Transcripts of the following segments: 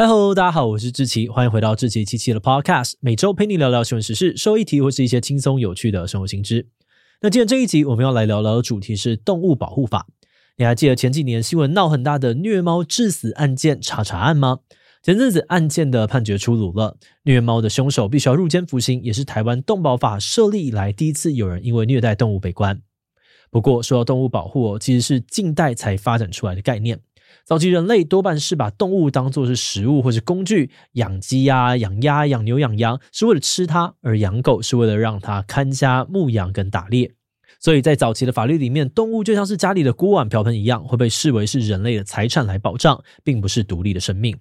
嗨喽，大家好，我是志奇，欢迎回到志奇七七的 Podcast，每周陪你聊聊新闻时事、收一题或是一些轻松有趣的生活新知。那今天这一集我们要来聊聊的主题是动物保护法。你还记得前几年新闻闹很大的虐猫致死案件查查案吗？前阵子案件的判决出炉了，虐猫的凶手必须要入监服刑，也是台湾动保法设立以来第一次有人因为虐待动物被关。不过说到动物保护，其实是近代才发展出来的概念。早期人类多半是把动物当作是食物或是工具，养鸡啊、养鸭、养牛、养羊是为了吃它，而养狗是为了让它看家、牧羊跟打猎。所以在早期的法律里面，动物就像是家里的锅碗瓢盆一样，会被视为是人类的财产来保障，并不是独立的生命。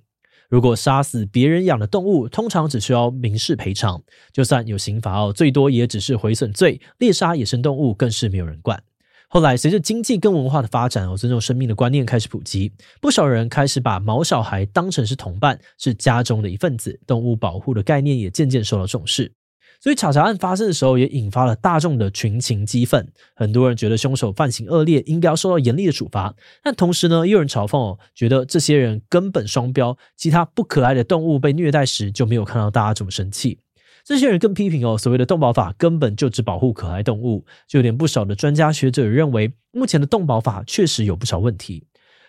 如果杀死别人养的动物，通常只需要民事赔偿，就算有刑罚哦，最多也只是毁损罪。猎杀野生动物更是没有人管。后来，随着经济跟文化的发展，哦，尊重生命的观念开始普及，不少人开始把毛小孩当成是同伴，是家中的一份子。动物保护的概念也渐渐受到重视。所以，查查案发生的时候，也引发了大众的群情激愤。很多人觉得凶手犯行恶劣，应该要受到严厉的处罚。但同时呢，也有人嘲讽哦，觉得这些人根本双标。其他不可爱的动物被虐待时，就没有看到大家这么生气。这些人更批评哦，所谓的动保法根本就只保护可爱动物，就连不少的专家学者认为，目前的动保法确实有不少问题。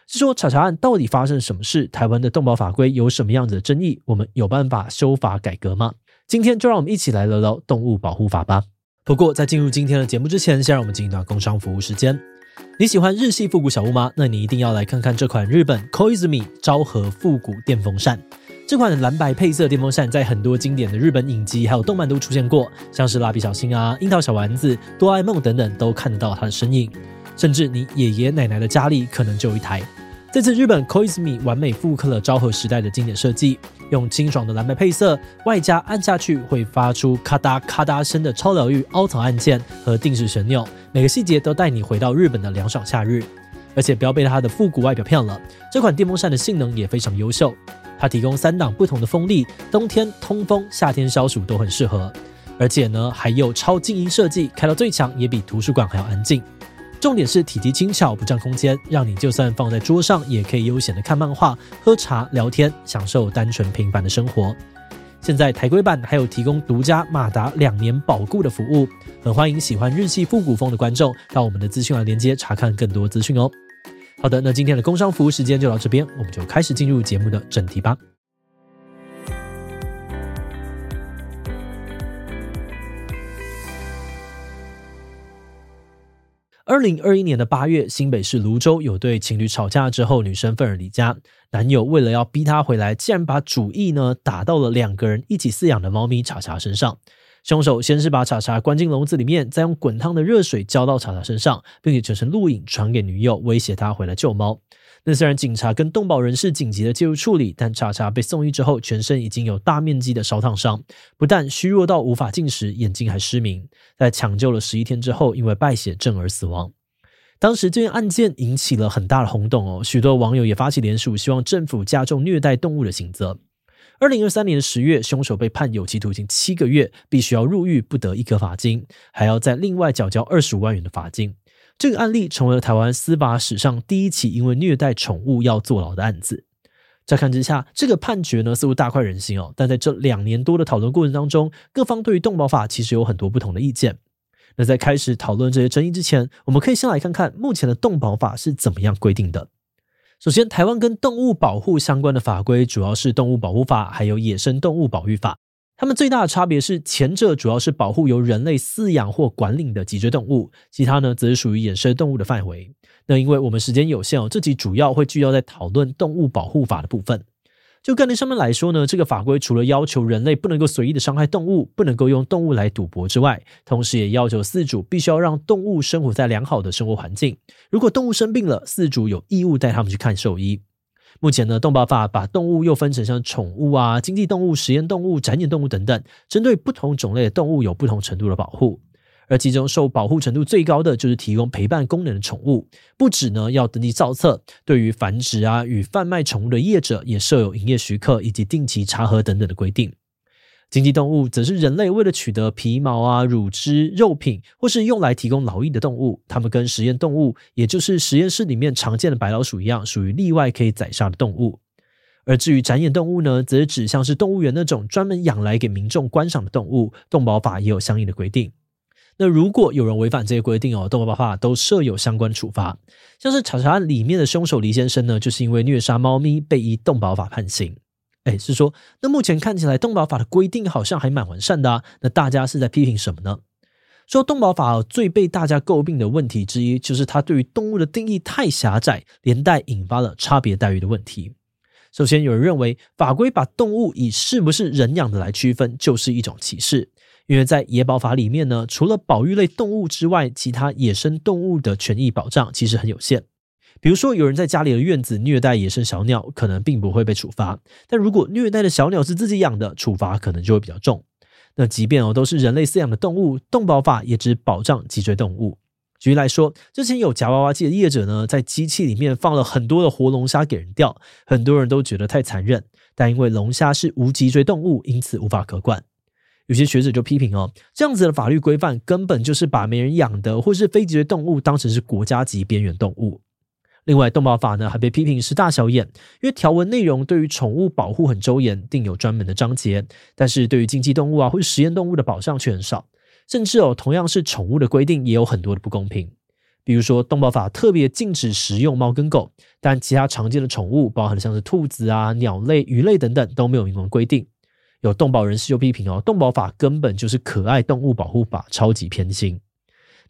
是说查查案到底发生什么事？台湾的动保法规有什么样子的争议？我们有办法修法改革吗？今天就让我们一起来聊聊动物保护法吧。不过在进入今天的节目之前，先让我们进一段工商服务时间。你喜欢日系复古小物吗？那你一定要来看看这款日本 Koizumi 昭和复古电风扇。这款蓝白配色电风扇在很多经典的日本影集还有动漫都出现过，像是蜡笔小新啊、樱桃小丸子、哆啦 A 梦等等都看得到它的身影，甚至你爷爷奶奶的家里可能就有一台。这次日本 Koizumi 完美复刻了昭和时代的经典设计，用清爽的蓝白配色，外加按下去会发出咔嗒咔嗒声的超疗愈凹槽按键和定时旋钮，每个细节都带你回到日本的凉爽夏日。而且不要被它的复古外表骗了，这款电风扇的性能也非常优秀。它提供三档不同的风力，冬天通风，夏天消暑都很适合。而且呢，还有超静音设计，开到最强也比图书馆还要安静。重点是体积轻巧，不占空间，让你就算放在桌上，也可以悠闲的看漫画、喝茶、聊天，享受单纯平凡的生活。现在台规版还有提供独家马达两年保固的服务，很欢迎喜欢日系复古风的观众到我们的资讯栏连接查看更多资讯哦。好的，那今天的工商服务时间就到这边，我们就开始进入节目的正题吧。二零二一年的八月，新北市泸州有对情侣吵架之后，女生愤而离家，男友为了要逼她回来，竟然把主意呢打到了两个人一起饲养的猫咪查查身上。凶手先是把查查关进笼子里面，再用滚烫的热水浇到查查身上，并且全程录影传给女友，威胁她回来救猫。那虽然警察跟动保人士紧急的介入处理，但查查被送医之后，全身已经有大面积的烧烫伤，不但虚弱到无法进食，眼睛还失明。在抢救了十一天之后，因为败血症而死亡。当时这件案件引起了很大的轰动哦，许多网友也发起联署，希望政府加重虐待动物的刑责。二零二三年十月，凶手被判有期徒刑七个月，必须要入狱，不得一颗罚金，还要再另外缴交二十五万元的罚金。这个案例成为了台湾司法史上第一起因为虐待宠物要坐牢的案子。乍看之下，这个判决呢似乎大快人心哦，但在这两年多的讨论过程当中，各方对于动保法其实有很多不同的意见。那在开始讨论这些争议之前，我们可以先来看看目前的动保法是怎么样规定的。首先，台湾跟动物保护相关的法规主要是《动物保护法》还有《野生动物保育法》。它们最大的差别是，前者主要是保护由人类饲养或管理的脊椎动物，其他呢则是属于野生动物的范围。那因为我们时间有限哦，这集主要会聚焦在讨论《动物保护法》的部分。就概念上面来说呢，这个法规除了要求人类不能够随意的伤害动物，不能够用动物来赌博之外，同时也要求饲主必须要让动物生活在良好的生活环境。如果动物生病了，饲主有义务带他们去看兽医。目前呢，动保法把动物又分成像宠物啊、经济动物、实验动物、展演动物等等，针对不同种类的动物有不同程度的保护。而其中受保护程度最高的就是提供陪伴功能的宠物，不止呢要登记造册，对于繁殖啊与贩卖宠物的业者也设有营业许可以及定期查核等等的规定。经济动物则是人类为了取得皮毛啊、乳汁、肉品，或是用来提供劳役的动物，它们跟实验动物，也就是实验室里面常见的白老鼠一样，属于例外可以宰杀的动物。而至于展演动物呢，则是指像是动物园那种专门养来给民众观赏的动物，动保法也有相应的规定。那如果有人违反这些规定哦，动保法都设有相关处罚。像是查查案里面的凶手黎先生呢，就是因为虐杀猫咪被依动保法判刑。哎，是说，那目前看起来动保法的规定好像还蛮完善的啊。那大家是在批评什么呢？说动保法最被大家诟病的问题之一，就是它对于动物的定义太狭窄，连带引发了差别待遇的问题。首先，有人认为法规把动物以是不是人养的来区分，就是一种歧视。因为在野保法里面呢，除了保育类动物之外，其他野生动物的权益保障其实很有限。比如说，有人在家里的院子虐待野生小鸟，可能并不会被处罚；但如果虐待的小鸟是自己养的，处罚可能就会比较重。那即便哦都是人类饲养的动物，动保法也只保障脊椎动物。举例来说，之前有夹娃娃机的业者呢，在机器里面放了很多的活龙虾给人钓，很多人都觉得太残忍，但因为龙虾是无脊椎动物，因此无法可管。有些学者就批评哦，这样子的法律规范根本就是把没人养的或是非脊椎动物当成是国家级边缘动物。另外，动保法呢还被批评是大小眼，因为条文内容对于宠物保护很周延，定有专门的章节，但是对于经济动物啊或是实验动物的保障却很少，甚至哦同样是宠物的规定也有很多的不公平。比如说，动保法特别禁止食用猫跟狗，但其他常见的宠物，包含像是兔子啊、鸟类、鱼类等等都没有明文规定。有动保人士就批评哦，动保法根本就是可爱动物保护法，超级偏心。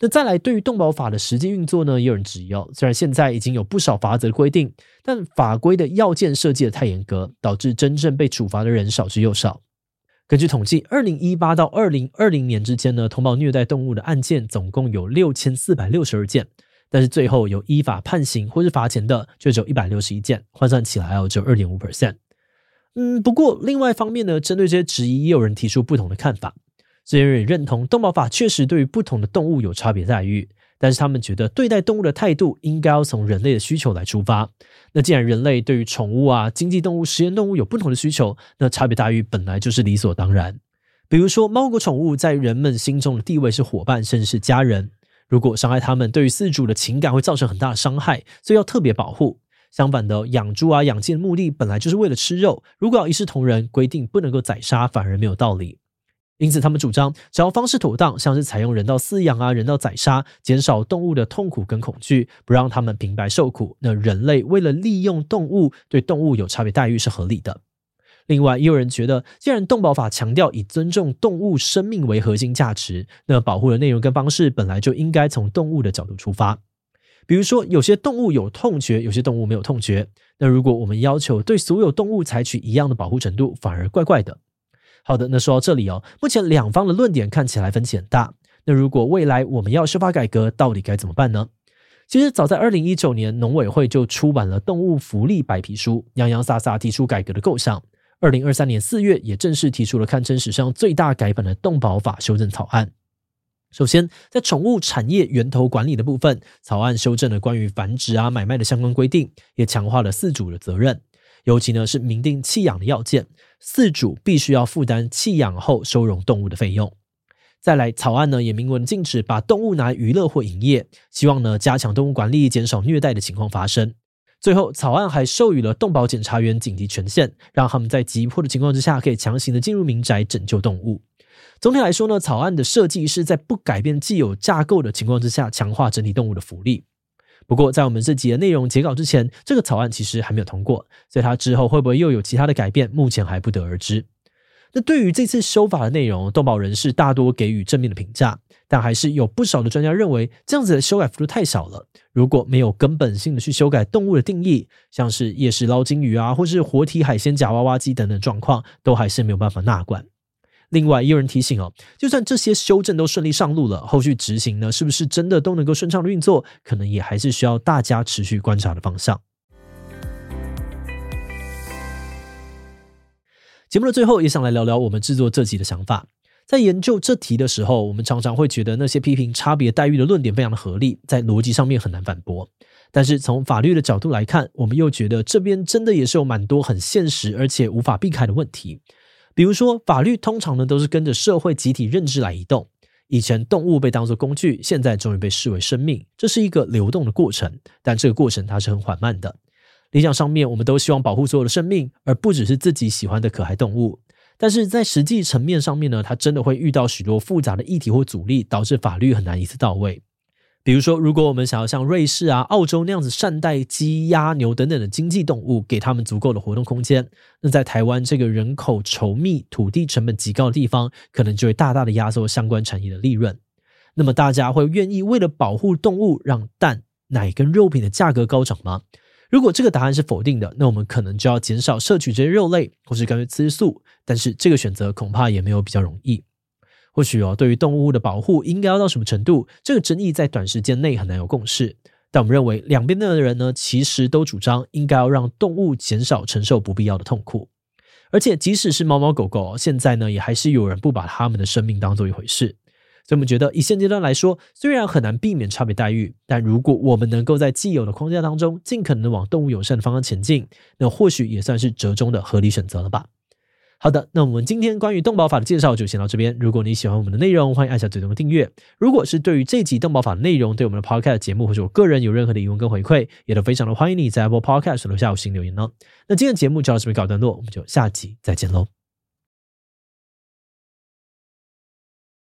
那再来，对于动保法的实际运作呢，也有人质疑哦。虽然现在已经有不少法则规定，但法规的要件设计的太严格，导致真正被处罚的人少之又少。根据统计，二零一八到二零二零年之间呢，通报虐待动物的案件总共有六千四百六十二件，但是最后有依法判刑或是罚钱的，就只有一百六十一件，换算起来哦，只有二点五 percent。嗯，不过另外一方面呢，针对这些质疑，也有人提出不同的看法。这些人也认同动保法确实对于不同的动物有差别待遇，但是他们觉得对待动物的态度应该要从人类的需求来出发。那既然人类对于宠物啊、经济动物、实验动物有不同的需求，那差别待遇本来就是理所当然。比如说，猫狗宠物在人们心中的地位是伙伴，甚至是家人。如果伤害它们，对于饲主的情感会造成很大的伤害，所以要特别保护。相反的，养猪啊、养鸡的目的本来就是为了吃肉，如果要一视同仁，规定不能够宰杀，反而没有道理。因此，他们主张，只要方式妥当，像是采用人道饲养啊、人道宰杀，减少动物的痛苦跟恐惧，不让他们平白受苦，那人类为了利用动物，对动物有差别待遇是合理的。另外，也有人觉得，既然动保法强调以尊重动物生命为核心价值，那保护的内容跟方式本来就应该从动物的角度出发。比如说，有些动物有痛觉，有些动物没有痛觉。那如果我们要求对所有动物采取一样的保护程度，反而怪怪的。好的，那说到这里哦，目前两方的论点看起来分歧很大。那如果未来我们要修法改革，到底该怎么办呢？其实早在二零一九年，农委会就出版了动物福利白皮书，洋洋洒洒提出改革的构想。二零二三年四月，也正式提出了堪称史上最大改版的动保法修正草案。首先，在宠物产业源头管理的部分，草案修正了关于繁殖啊、买卖的相关规定，也强化了饲主的责任。尤其呢是明定弃养的要件，饲主必须要负担弃养后收容动物的费用。再来，草案呢也明文禁止把动物拿来娱乐或营业，希望呢加强动物管理，减少虐待的情况发生。最后，草案还授予了动保检查员警笛权限，让他们在急迫的情况之下，可以强行的进入民宅拯救动物。总体来说呢，草案的设计是在不改变既有架构的情况之下，强化整体动物的福利。不过，在我们这集的内容截稿之前，这个草案其实还没有通过，所以它之后会不会又有其他的改变，目前还不得而知。那对于这次修法的内容，动保人士大多给予正面的评价，但还是有不少的专家认为，这样子的修改幅度太小了。如果没有根本性的去修改动物的定义，像是夜市捞金鱼啊，或是活体海鲜夹娃娃机等等状况，都还是没有办法纳管。另外，也有人提醒哦，就算这些修正都顺利上路了，后续执行呢，是不是真的都能够顺畅的运作，可能也还是需要大家持续观察的方向。节目的最后，也想来聊聊我们制作这集的想法。在研究这题的时候，我们常常会觉得那些批评差别待遇的论点非常的合理，在逻辑上面很难反驳。但是从法律的角度来看，我们又觉得这边真的也是有蛮多很现实而且无法避开的问题。比如说，法律通常呢都是跟着社会集体认知来移动。以前动物被当作工具，现在终于被视为生命，这是一个流动的过程。但这个过程它是很缓慢的。理想上面，我们都希望保护所有的生命，而不只是自己喜欢的可爱动物。但是在实际层面上面呢，它真的会遇到许多复杂的议题或阻力，导致法律很难一次到位。比如说，如果我们想要像瑞士啊、澳洲那样子善待鸡、鸭、牛等等的经济动物，给他们足够的活动空间，那在台湾这个人口稠密、土地成本极高的地方，可能就会大大的压缩相关产业的利润。那么大家会愿意为了保护动物，让蛋、奶跟肉品的价格高涨吗？如果这个答案是否定的，那我们可能就要减少摄取这些肉类，或是干脆吃素。但是这个选择恐怕也没有比较容易。或许哦，对于动物的保护应该要到什么程度，这个争议在短时间内很难有共识。但我们认为，两边的人呢，其实都主张应该要让动物减少承受不必要的痛苦。而且，即使是猫猫狗狗，现在呢，也还是有人不把他们的生命当做一回事。所以我们觉得，以现阶段来说，虽然很难避免差别待遇，但如果我们能够在既有的框架当中，尽可能往动物友善的方向前进，那或许也算是折中的合理选择了吧。好的，那我们今天关于动保法的介绍就先到这边。如果你喜欢我们的内容，欢迎按下最终的订阅。如果是对于这集动保法的内容，对我们的 Podcast 节目或者我个人有任何的疑问跟回馈，也都非常的欢迎你在 Apple Podcast 留下五星留言哦。那今天的节目就到这边告一段落，我们就下集再见喽。